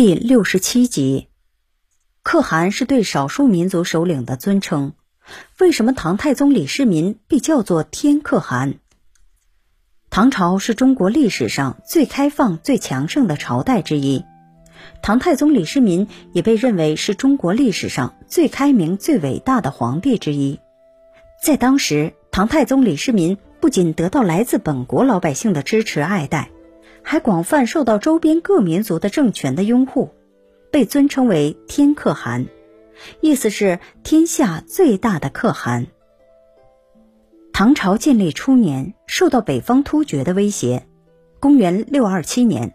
第六十七集，可汗是对少数民族首领的尊称。为什么唐太宗李世民被叫做天可汗？唐朝是中国历史上最开放、最强盛的朝代之一。唐太宗李世民也被认为是中国历史上最开明、最伟大的皇帝之一。在当时，唐太宗李世民不仅得到来自本国老百姓的支持爱戴。还广泛受到周边各民族的政权的拥护，被尊称为天可汗，意思是天下最大的可汗。唐朝建立初年，受到北方突厥的威胁。公元六二七年，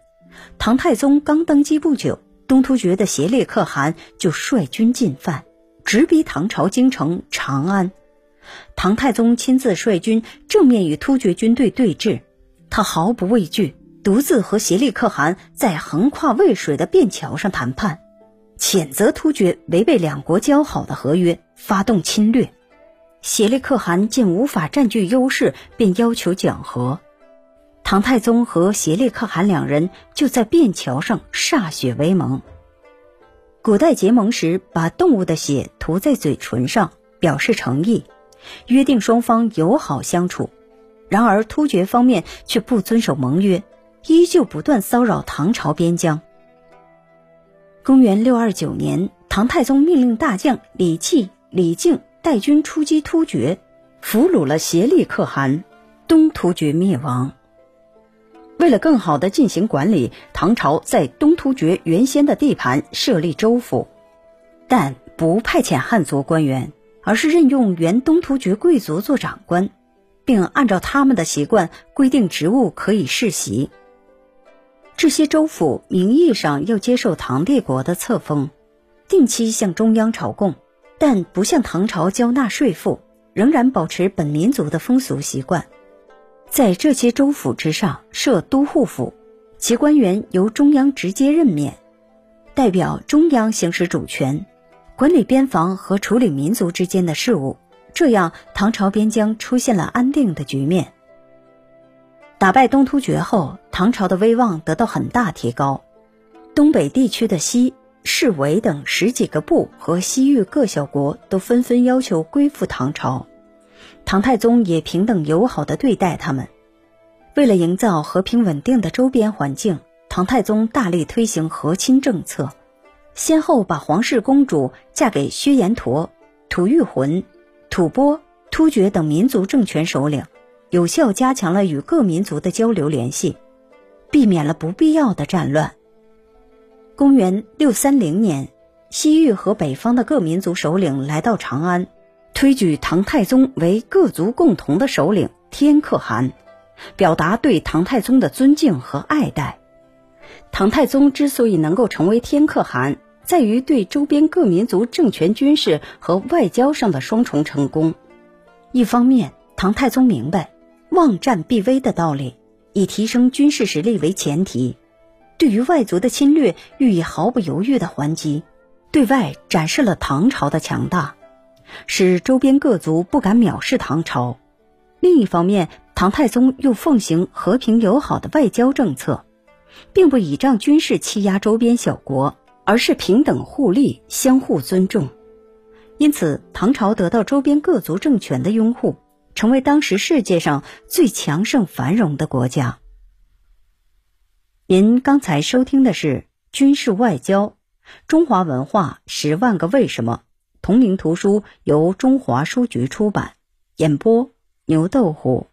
唐太宗刚登基不久，东突厥的颉利可汗就率军进犯，直逼唐朝京城长安。唐太宗亲自率军正面与突厥军队对峙，他毫不畏惧。独自和颉利可汗在横跨渭水的便桥上谈判，谴责突厥违背两国交好的合约，发动侵略。颉利可汗见无法占据优势，便要求讲和。唐太宗和颉利可汗两人就在便桥上歃血为盟。古代结盟时，把动物的血涂在嘴唇上，表示诚意，约定双方友好相处。然而突厥方面却不遵守盟约。依旧不断骚扰唐朝边疆。公元六二九年，唐太宗命令大将李绩、李靖带军出击突厥，俘虏了颉利可汗，东突厥灭亡。为了更好的进行管理，唐朝在东突厥原先的地盘设立州府，但不派遣汉族官员，而是任用原东突厥贵族做长官，并按照他们的习惯规定职务可以世袭。这些州府名义上要接受唐帝国的册封，定期向中央朝贡，但不向唐朝交纳税赋，仍然保持本民族的风俗习惯。在这些州府之上设都护府，其官员由中央直接任免，代表中央行使主权，管理边防和处理民族之间的事务。这样，唐朝边疆出现了安定的局面。打败东突厥后，唐朝的威望得到很大提高。东北地区的西、市韦等十几个部和西域各小国都纷纷要求归附唐朝，唐太宗也平等友好的对待他们。为了营造和平稳定的周边环境，唐太宗大力推行和亲政策，先后把皇室公主嫁给薛延陀、吐谷浑、吐蕃、突厥等民族政权首领。有效加强了与各民族的交流联系，避免了不必要的战乱。公元六三零年，西域和北方的各民族首领来到长安，推举唐太宗为各族共同的首领天可汗，表达对唐太宗的尊敬和爱戴。唐太宗之所以能够成为天可汗，在于对周边各民族政权、军事和外交上的双重成功。一方面，唐太宗明白。望战必危的道理，以提升军事实力为前提，对于外族的侵略予以毫不犹豫的还击，对外展示了唐朝的强大，使周边各族不敢藐视唐朝。另一方面，唐太宗又奉行和平友好的外交政策，并不倚仗军事欺压周边小国，而是平等互利、相互尊重。因此，唐朝得到周边各族政权的拥护。成为当时世界上最强盛繁荣的国家。您刚才收听的是《军事外交：中华文化十万个为什么》同名图书，由中华书局出版，演播牛豆虎。